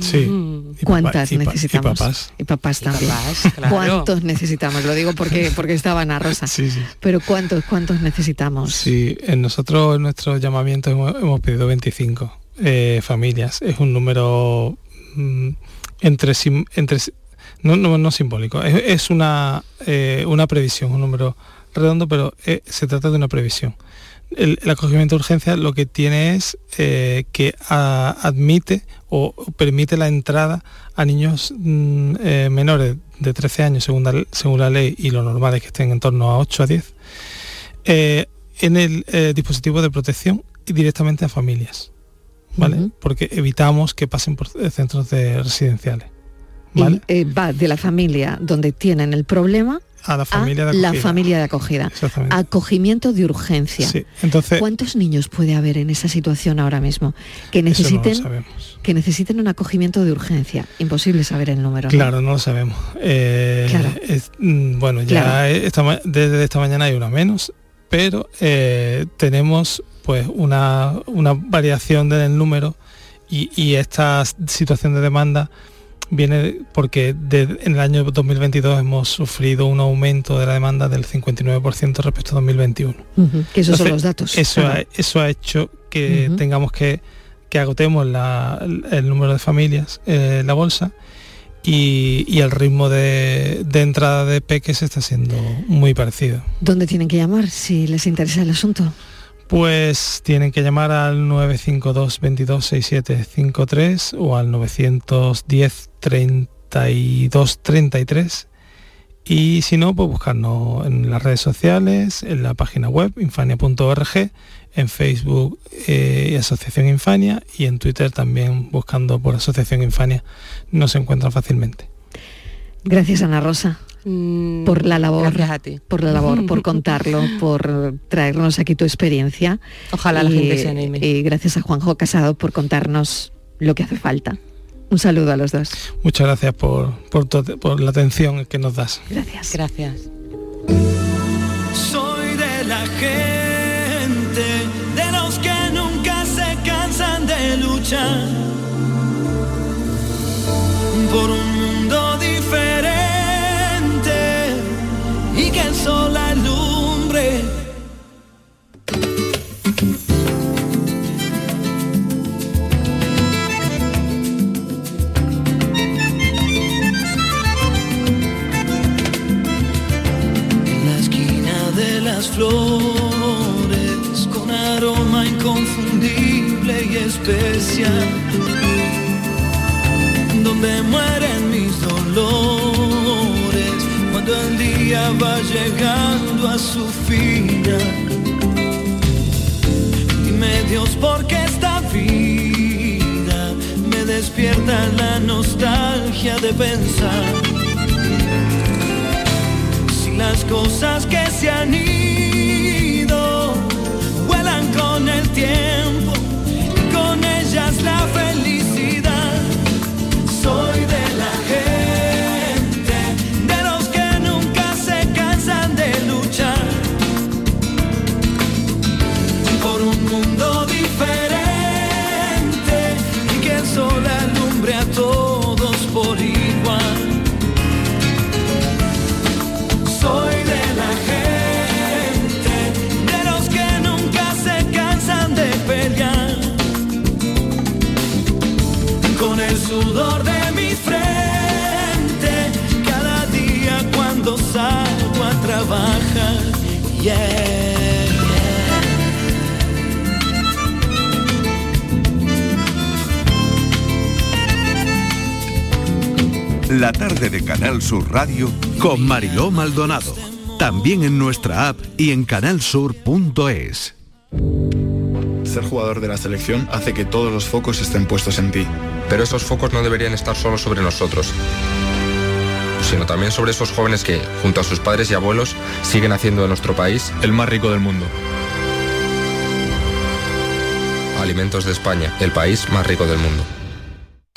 Sí. Mm. Y ¿Cuántas papá- y pa- y necesitamos? papás. Y papás también. papás, claro. ¿Cuántos necesitamos? Lo digo porque, porque estaba Ana Rosa. Sí, sí. Pero ¿cuántos, cuántos necesitamos? Sí, en nosotros, en nuestro llamamiento hemos, hemos pedido 25 eh, familias. Es un número mm, entre, sim- entre no, no, no simbólico, es, es una, eh, una previsión, un número redondo, pero eh, se trata de una previsión. El, el acogimiento de urgencia lo que tiene es eh, que a- admite o permite la entrada a niños mm, eh, menores de 13 años según la, según la ley y lo normal es que estén en torno a 8 a 10 eh, en el dispositivo de protección y directamente a familias, ¿vale? Porque evitamos que pasen por centros de residenciales, ¿vale? Y, va de la familia donde tienen el problema A la familia de la acogida. familia de acogida. Acogimiento de urgencia. Sí, entonces ¿Cuántos niños puede haber en esa situación ahora mismo que no necesiten que necesiten un acogimiento de urgencia? Imposible saber el número. Claro, no lo sabemos. Eh, Claro. es- mm, bueno, ya Claro. esta desde esta mañana hay una menos, pero eh, tenemos pues una, una variación del número y, y esta situación de demanda viene porque de- en el año 2022 hemos sufrido un aumento de la demanda del 59% respecto a 2021. Ujú, que esos son Entonces, los datos. Eso, claro. ha, eso ha hecho que tengamos que, que agotemos la- el, el número de familias eh, la bolsa y, y el ritmo de, de entrada de peques está siendo muy parecido. ¿Dónde tienen que llamar si les interesa el asunto? Pues tienen que llamar al 952 22 6753 o al 910 32 33 y si no, pues buscarnos en las redes sociales, en la página web infania.org, en Facebook eh, Asociación Infania y en Twitter también buscando por Asociación Infania nos encuentran fácilmente. Gracias Ana Rosa por la labor, Gracias a ti. por la labor, por contarlo, por traernos aquí tu experiencia. Ojalá la gente se anime. Y gracias a Juanjo Casado por contarnos lo que hace falta. Un saludo a los dos. Muchas gracias por, por, por la atención que nos das. Gracias. Gracias. Soy de la gente, de los que nunca se cansan de luchar por un mundo diferente y que el su. Dime Dios, ¿por qué esta vida me despierta la nostalgia de pensar? Si las cosas que se han ido La tarde de Canal Sur Radio con Mariló Maldonado. También en nuestra app y en canalsur.es. Ser jugador de la selección hace que todos los focos estén puestos en ti. Pero esos focos no deberían estar solo sobre nosotros, sino también sobre esos jóvenes que, junto a sus padres y abuelos, siguen haciendo de nuestro país el más rico del mundo. Alimentos de España, el país más rico del mundo.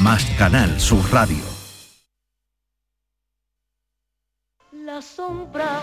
más Canal Sur Radio. La sombra,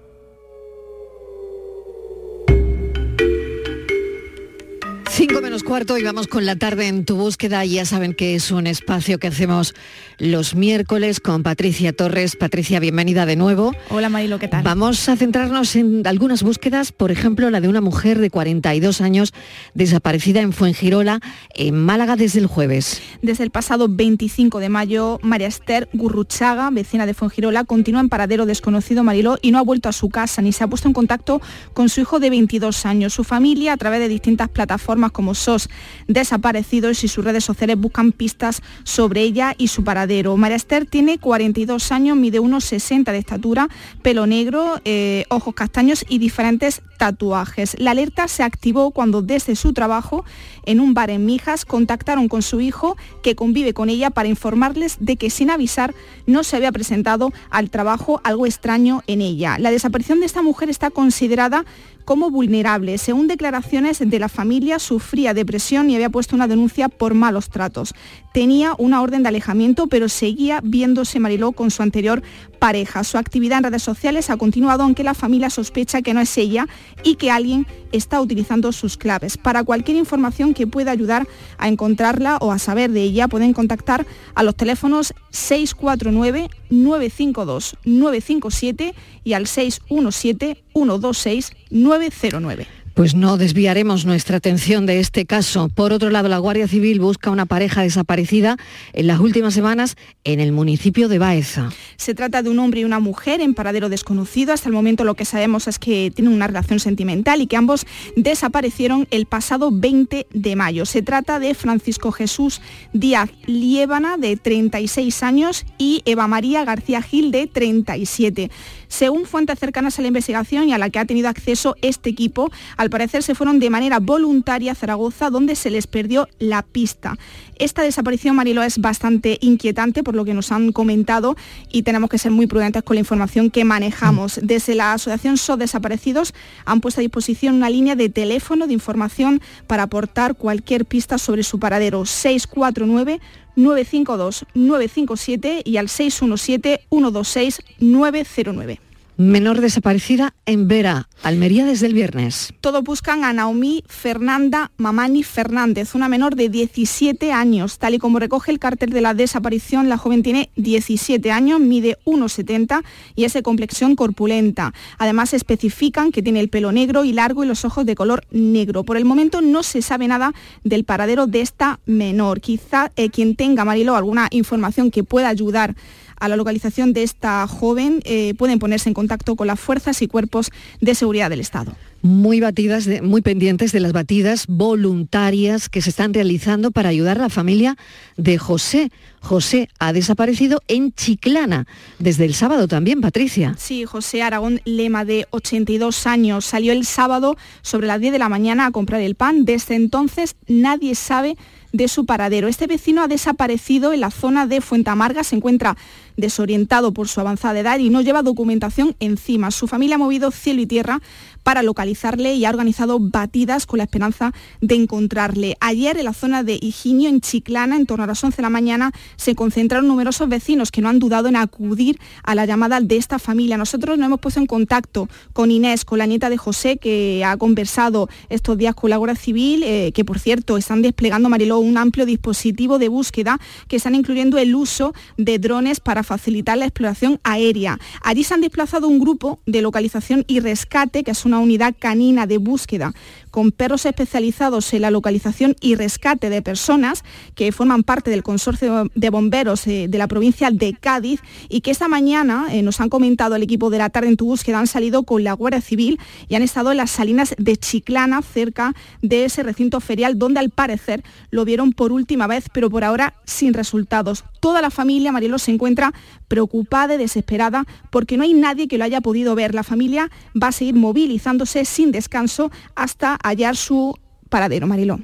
5 5 menos cuarto y vamos con la tarde en tu búsqueda. Ya saben que es un espacio que hacemos los miércoles con Patricia Torres. Patricia, bienvenida de nuevo. Hola Marilo, ¿qué tal? Vamos a centrarnos en algunas búsquedas, por ejemplo, la de una mujer de 42 años desaparecida en Fuengirola, en Málaga desde el jueves. Desde el pasado 25 de mayo, María Esther Gurruchaga, vecina de Fuengirola, continúa en paradero desconocido Mariló y no ha vuelto a su casa ni se ha puesto en contacto con su hijo de 22 años. Su familia, a través de distintas plataformas como SOS Desaparecidos y sus redes sociales, buscan pistas sobre ella y su paradero. María Esther tiene 42 años, mide unos 60 de estatura, pelo negro, eh, ojos castaños y diferentes tatuajes. La alerta se activó cuando desde su trabajo en un bar en Mijas contactaron con su hijo que convive con ella para informarles de que sin avisar no se había presentado al trabajo algo extraño en ella. La desaparición de esta mujer está considerada como vulnerable. Según declaraciones de la familia, sufría depresión y había puesto una denuncia por malos tratos. Tenía una orden de alejamiento, pero seguía viéndose Mariló con su anterior pareja. Su actividad en redes sociales ha continuado, aunque la familia sospecha que no es ella y que alguien está utilizando sus claves. Para cualquier información que pueda ayudar a encontrarla o a saber de ella, pueden contactar a los teléfonos 649 952 957 y al 617 126 909. Pues no desviaremos nuestra atención de este caso. Por otro lado, la Guardia Civil busca una pareja desaparecida en las últimas semanas en el municipio de Baeza. Se trata de un hombre y una mujer en paradero desconocido. Hasta el momento lo que sabemos es que tienen una relación sentimental y que ambos desaparecieron el pasado 20 de mayo. Se trata de Francisco Jesús Díaz Liébana, de 36 años, y Eva María García Gil, de 37. Según fuentes cercanas a la investigación y a la que ha tenido acceso este equipo, al parecer se fueron de manera voluntaria a Zaragoza, donde se les perdió la pista. Esta desaparición, Marilo, es bastante inquietante por lo que nos han comentado y tenemos que ser muy prudentes con la información que manejamos. Desde la Asociación SO Desaparecidos han puesto a disposición una línea de teléfono de información para aportar cualquier pista sobre su paradero 649 952 957 y al 617 126 909. Menor desaparecida en Vera, Almería desde el viernes. Todos buscan a Naomi Fernanda Mamani Fernández, una menor de 17 años. Tal y como recoge el cartel de la desaparición, la joven tiene 17 años, mide 1,70 y es de complexión corpulenta. Además especifican que tiene el pelo negro y largo y los ojos de color negro. Por el momento no se sabe nada del paradero de esta menor. Quizá eh, quien tenga, Marilo, alguna información que pueda ayudar a la localización de esta joven eh, pueden ponerse en contacto con las fuerzas y cuerpos de seguridad del Estado. Muy batidas, de- muy pendientes de las batidas voluntarias que se están realizando para ayudar a la familia de José. José ha desaparecido en Chiclana desde el sábado también, Patricia. Sí, José Aragón Lema, de 82 años, salió el sábado sobre las 10 de la mañana a comprar el pan. Desde entonces nadie sabe de su paradero. Este vecino ha desaparecido en la zona de Fuentamarga, se encuentra desorientado por su avanzada edad y no lleva documentación encima. Su familia ha movido cielo y tierra para localizarle y ha organizado batidas con la esperanza de encontrarle. Ayer en la zona de Higinio, en Chiclana, en torno a las 11 de la mañana, se concentraron numerosos vecinos que no han dudado en acudir a la llamada de esta familia. Nosotros nos hemos puesto en contacto con Inés, con la nieta de José, que ha conversado estos días con la Guardia Civil, eh, que por cierto están desplegando, Mariló, un amplio dispositivo de búsqueda que están incluyendo el uso de drones para facilitar la exploración aérea. Allí se han desplazado un grupo de localización y rescate, que es una unidad canina de búsqueda con perros especializados en la localización y rescate de personas que forman parte del consorcio de bomberos eh, de la provincia de Cádiz y que esta mañana eh, nos han comentado el equipo de la tarde en tu búsqueda han salido con la Guardia Civil y han estado en las salinas de Chiclana cerca de ese recinto ferial donde al parecer lo vieron por última vez pero por ahora sin resultados. Toda la familia Marielo se encuentra preocupada y desesperada porque no hay nadie que lo haya podido ver. La familia va a seguir movilizándose sin descanso hasta hallar su paradero, Mariló.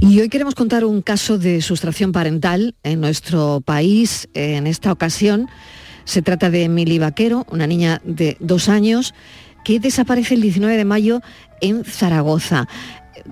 Y hoy queremos contar un caso de sustracción parental en nuestro país. En esta ocasión se trata de Emily Vaquero, una niña de dos años que desaparece el 19 de mayo en Zaragoza.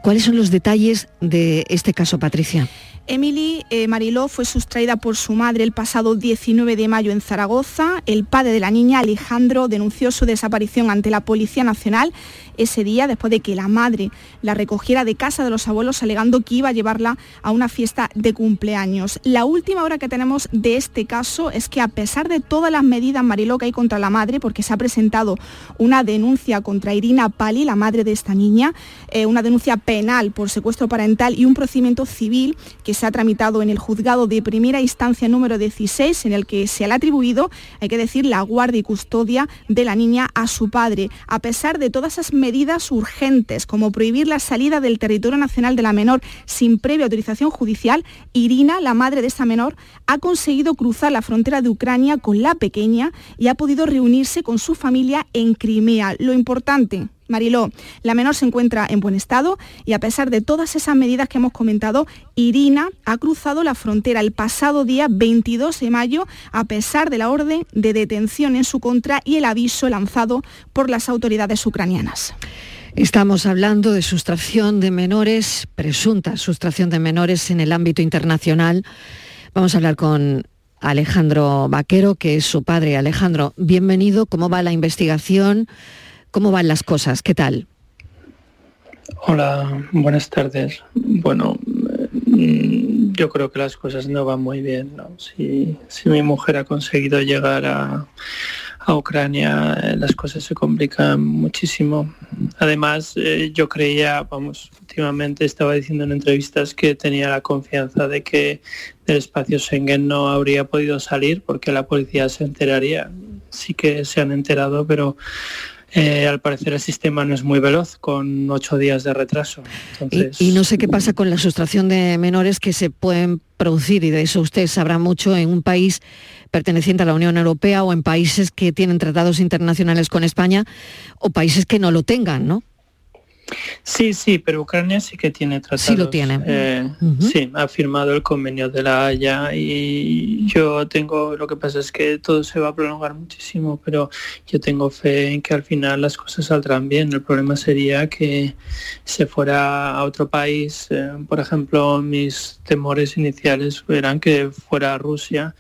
¿Cuáles son los detalles de este caso, Patricia? Emily eh, Mariló fue sustraída por su madre el pasado 19 de mayo en Zaragoza. El padre de la niña, Alejandro, denunció su desaparición ante la Policía Nacional ese día después de que la madre la recogiera de casa de los abuelos alegando que iba a llevarla a una fiesta de cumpleaños. La última hora que tenemos de este caso es que a pesar de todas las medidas Mariló que hay contra la madre, porque se ha presentado una denuncia contra Irina Pali, la madre de esta niña, eh, una denuncia penal por secuestro parental y un procedimiento civil que se ha tramitado en el juzgado de primera instancia número 16, en el que se ha atribuido, hay que decir, la guardia y custodia de la niña a su padre. A pesar de todas esas medidas urgentes, como prohibir la salida del territorio nacional de la menor sin previa autorización judicial, Irina, la madre de esta menor, ha conseguido cruzar la frontera de Ucrania con la pequeña y ha podido reunirse con su familia en Crimea. Lo importante, Mariló, la menor se encuentra en buen estado y a pesar de todas esas medidas que hemos comentado, Irina ha cruzado la frontera el pasado día 22 de mayo a pesar de la orden de detención en su contra y el aviso lanzado por las autoridades ucranianas. Estamos hablando de sustracción de menores, presunta sustracción de menores en el ámbito internacional. Vamos a hablar con Alejandro Vaquero, que es su padre. Alejandro, bienvenido. ¿Cómo va la investigación? ¿Cómo van las cosas? ¿Qué tal? Hola, buenas tardes. Bueno, mm, yo creo que las cosas no van muy bien. Si, mi mujer ha conseguido llegar a, Ucrania, eh, las cosas se complican muchísimo. Además, eh, yo creía, vamos, últimamente estaba diciendo en entrevistas que tenía la confianza de que del espacio Schengen no habría podido salir porque la policía se enteraría. Sí que se han enterado, pero eh, al parecer el sistema no es muy veloz, con ocho días de retraso. Y, no sé qué pasa con la sustracción de menores que se pueden producir, y de eso usted sabrá mucho, en un país perteneciente a la Unión Europea o en países que tienen tratados internacionales con España o países que no lo tengan, ¿no? Sí, sí, pero Ucrania sí que tiene tratados. Sí lo tiene. Eh, sí, ha firmado el convenio de la Haya y yo tengo, lo que pasa es que todo se va a prolongar muchísimo, pero yo tengo fe en que al final las cosas saldrán bien. El problema sería que se fuera a otro país, eh, por ejemplo, mis temores iniciales eran que fuera a Rusia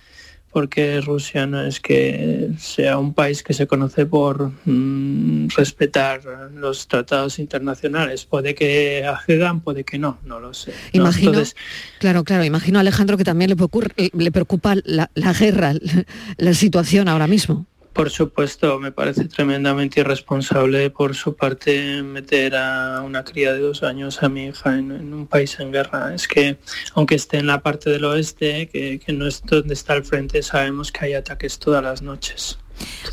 porque Rusia no es que sea un país que se conoce por mm, respetar los tratados internacionales. Puede que accedan, puede que no, no lo sé. Imagino, claro, claro, imagino a Alejandro que también le, le preocupa la guerra, la situación ahora mismo. Por supuesto, me parece tremendamente irresponsable por su parte meter a una cría de dos años a mi hija en, un país en guerra. Es que, aunque esté en la parte del oeste, que, no es donde está el frente, sabemos que hay ataques todas las noches.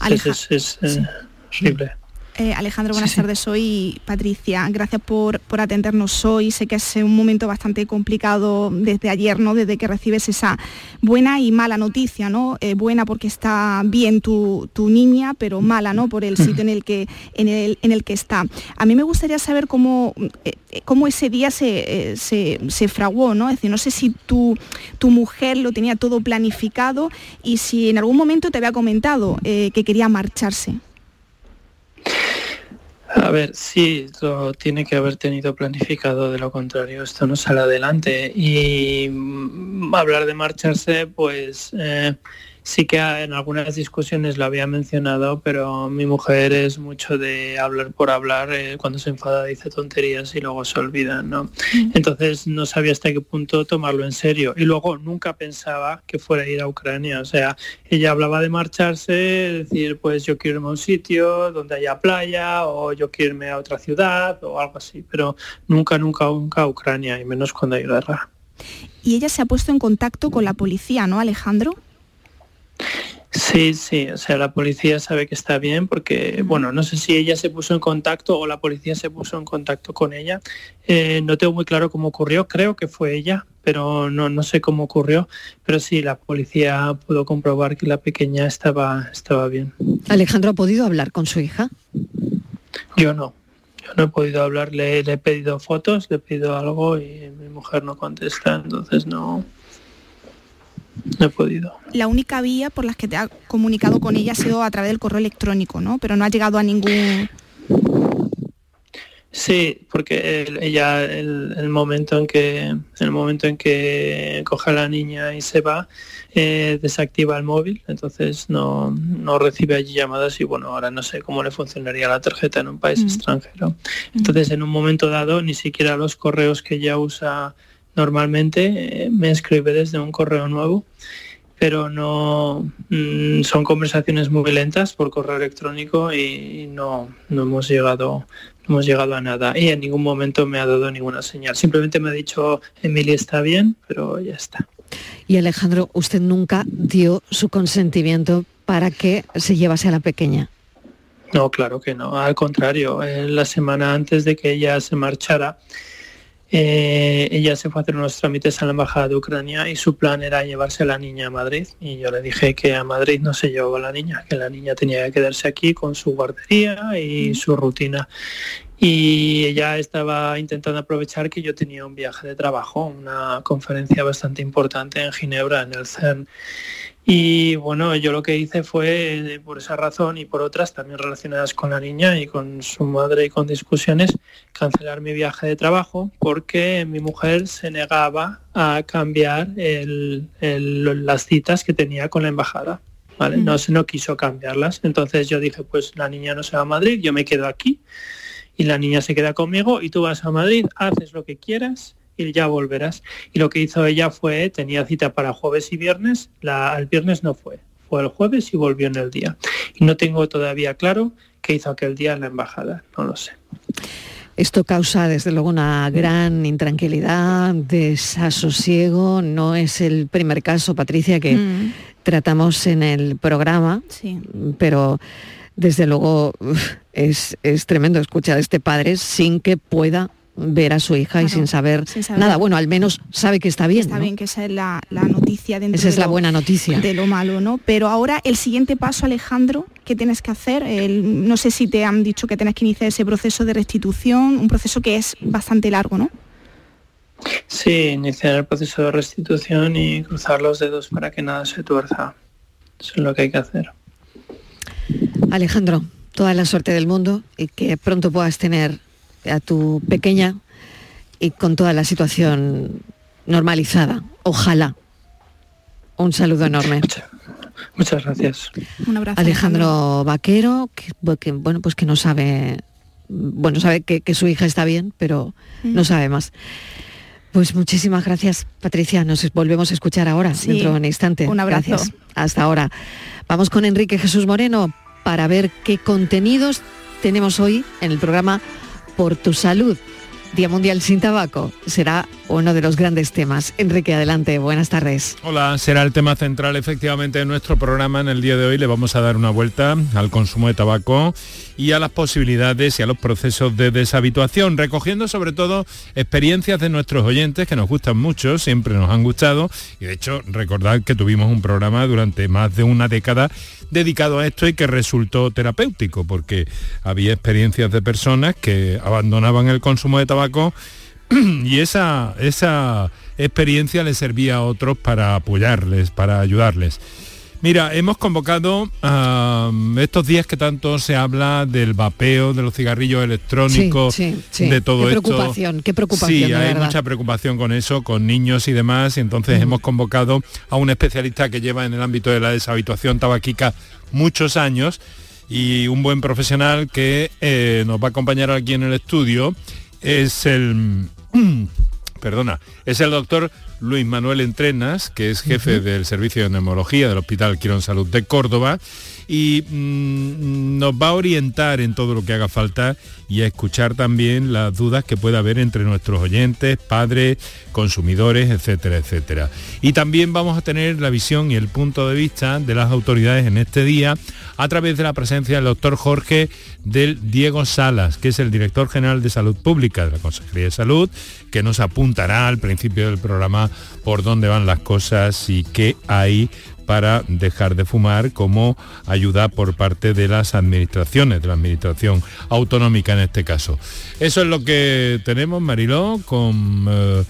Entonces es, eh, horrible. Eh, Alejandro, buenas tardes. Soy Patricia. Gracias por, por, atendernos hoy. Sé que es un momento bastante complicado desde ayer, ¿no? Desde que recibes esa buena y mala noticia, ¿no? Eh, buena porque está bien tu, niña, pero mala, ¿no? Por el sitio en el que, en el, en el que está. A mí me gustaría saber cómo, eh, cómo ese día se, se, fraguó, ¿no? Es decir, no sé si tu, tu mujer lo tenía todo planificado y si en algún momento te había comentado que quería marcharse. A ver, sí, lo tiene que haber tenido planificado, de lo contrario esto no sale adelante. Y mm, hablar de marcharse, pues eh, sí que en algunas discusiones lo había mencionado, pero mi mujer es mucho de hablar por hablar, eh, cuando se enfada dice tonterías y luego se olvida, ¿no? Entonces no sabía hasta qué punto tomarlo en serio. Y luego nunca pensaba que fuera a ir a Ucrania, o sea, ella hablaba de marcharse, decir, pues yo quiero irme a un sitio donde haya playa, o yo quiero irme a otra ciudad, o algo así, pero nunca, nunca, nunca a Ucrania, y menos cuando hay guerra. Y ella se ha puesto en contacto con la policía, ¿no, Alejandro? Sí, sí, o sea, la policía sabe que está bien porque, bueno, no sé si ella se puso en contacto o la policía se puso en contacto con ella. Eh, no tengo muy claro cómo ocurrió, creo que fue ella, pero no, no sé cómo ocurrió. Pero sí, la policía pudo comprobar que la pequeña estaba, estaba bien. ¿Alejandro ha podido hablar con su hija? Yo no, yo no he podido hablar, le, le he pedido fotos, le he pedido algo y mi mujer no contesta, entonces no, no he podido. La única vía por la que te ha comunicado con ella ha sido a través del correo electrónico, ¿no? Pero no ha llegado a ningún... Sí, porque el- ella el, el momento en que el momento en que coge a la niña y se va eh, desactiva el móvil, entonces no, no recibe allí llamadas y bueno ahora no sé cómo le funcionaría la tarjeta en un país extranjero. Entonces en un momento dado ni siquiera los correos que ella usa normalmente eh, me escribe desde un correo nuevo pero no mm, son conversaciones muy lentas por correo electrónico y no, no hemos llegado no hemos llegado a nada y en ningún momento me ha dado ninguna señal. Simplemente me ha dicho Emilia está bien, pero ya está. Y Alejandro, usted nunca dio su consentimiento para que se llevase a la pequeña. No, claro que no. Al contrario, eh, la semana antes de que ella se marchara, eh, ella se fue a hacer unos trámites a la Embajada de Ucrania y su plan era llevarse a la niña a Madrid. Y yo le dije que a Madrid no se llevaba la niña, que la niña tenía que quedarse aquí con su guardería y su rutina. Y ella estaba intentando aprovechar que yo tenía un viaje de trabajo, una conferencia bastante importante en Ginebra, en el CERN. Y bueno, yo lo que hice fue, eh, por esa razón y por otras también relacionadas con la niña y con su madre y con discusiones, cancelar mi viaje de trabajo porque mi mujer se negaba a cambiar el- el- las citas que tenía con la embajada. ¿vale? No, se no quiso cambiarlas. Entonces yo dije, pues la niña no se va a Madrid, yo me quedo aquí y la niña se queda conmigo y tú vas a Madrid, haces lo que quieras y ya volverás. Y lo que hizo ella fue, tenía cita para jueves y viernes, la, el viernes no fue, fue el jueves y volvió en el día. Y no tengo todavía claro qué hizo aquel día en la embajada, no lo sé. Esto causa desde luego una gran intranquilidad, desasosiego. No es el primer caso, Patricia, que Mm. tratamos en el programa, Sí. pero desde luego es, es tremendo escuchar a este padre sin que pueda ver a su hija y sin saber, sin saber. nada. Bueno, al menos sabe que está bien. Está ¿no? bien que esa es la, la noticia dentro Esa es de la lo- buena noticia. de lo malo, ¿no? Pero ahora el siguiente paso, Alejandro, ¿qué tienes que hacer? El- no sé si te han dicho que tienes que iniciar ese proceso de restitución, un proceso que es bastante largo, ¿no? Sí, iniciar el proceso de restitución y cruzar los dedos para que nada se tuerza. Eso es lo que hay que hacer. Alejandro, toda la suerte del mundo y que pronto puedas tener a tu pequeña y con toda la situación normalizada. Ojalá. Un saludo enorme. Muchas gracias. Un abrazo. Alejandro Vaquero, que, que, bueno, pues que no sabe, bueno, sabe que, que su hija está bien, pero no sabe más. Pues muchísimas gracias, Patricia. Nos volvemos a escuchar ahora, Sí. dentro de un instante. Un abrazo. Gracias. Hasta ahora. Vamos con Enrique Jesús Moreno para ver qué contenidos tenemos hoy en el programa Por tu Salud. Día Mundial sin Tabaco será uno de los grandes temas. Enrique, adelante. Buenas tardes. Hola, será el tema central efectivamente de nuestro programa. En el día de hoy le vamos a dar una vuelta al consumo de tabaco y a las posibilidades y a los procesos de deshabituación, recogiendo sobre todo experiencias de nuestros oyentes que nos gustan mucho, siempre nos han gustado y de hecho recordad que tuvimos un programa durante más de una década dedicado a esto y que resultó terapéutico porque había experiencias de personas que abandonaban el consumo de tabaco y esa, esa experiencia le servía a otros para apoyarles, para ayudarles. Mira, hemos convocado ah, estos días que tanto se habla del vapeo, de los cigarrillos electrónicos, Sí, sí, sí. de todo Qué esto. preocupación, qué preocupación, Sí, hay verdad. mucha preocupación con eso, con niños y demás, y entonces hemos convocado a un especialista que lleva en el ámbito de la deshabituación tabaquica muchos años y un buen profesional que eh, nos va a acompañar aquí en el estudio es el perdona, es el doctor Luis Manuel Entrenas, que es jefe del Servicio de Neumología del Hospital Quirón Salud de Córdoba, y mm, nos va a orientar en todo lo que haga falta y a escuchar también las dudas que pueda haber entre nuestros oyentes, padres, consumidores, etcétera, etcétera. Y también vamos a tener la visión y el punto de vista de las autoridades en este día a través de la presencia del doctor Jorge del Diego Salas, que es el director general de Salud Pública de la Consejería de Salud, que nos apuntará al principio del programa por dónde van las cosas y qué hay para dejar de fumar como ayuda por parte de las administraciones, de la administración autonómica en este caso. Eso es lo que tenemos, Mariló, con eh,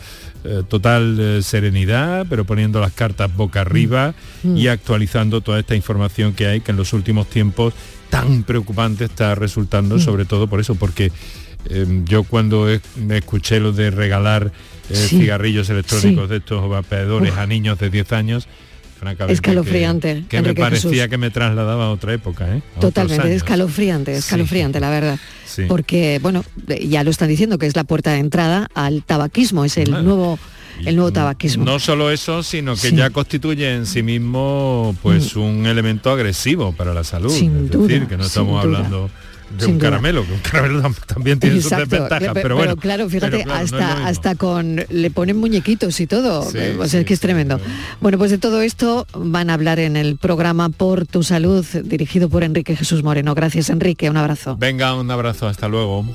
eh, total eh, serenidad, pero poniendo las cartas boca arriba Mm. y actualizando toda esta información que hay, que en los últimos tiempos tan preocupante está resultando, Mm. sobre todo por eso, porque eh, yo cuando me escuché lo de regalar eh, Sí. cigarrillos electrónicos Sí. de estos vapeadores Uf. a niños de 10 años, francamente Escalofriante, que, que me parecía Jesús. que me trasladaba a otra época, ¿eh? A Totalmente, escalofriante, escalofriante, la verdad. Sí. Porque, bueno, ya lo están diciendo que es la puerta de entrada al tabaquismo, es el Claro. nuevo el nuevo tabaquismo. No solo eso, sino que Sí. ya constituye en sí mismo pues un elemento agresivo para la salud. Sin es duda, decir, que no estamos duda. De un duda. caramelo, que un caramelo tam- también tiene sus desventajas, pe- pero bueno. claro, fíjate, pero claro, hasta, hasta con le ponen muñequitos y todo, Sí, eh, o sea, es que es tremendo. Bueno, pues de todo esto van a hablar en el programa Por tu Salud, dirigido por Enrique Jesús Moreno. Gracias, Enrique, un abrazo. Venga, un abrazo, hasta luego.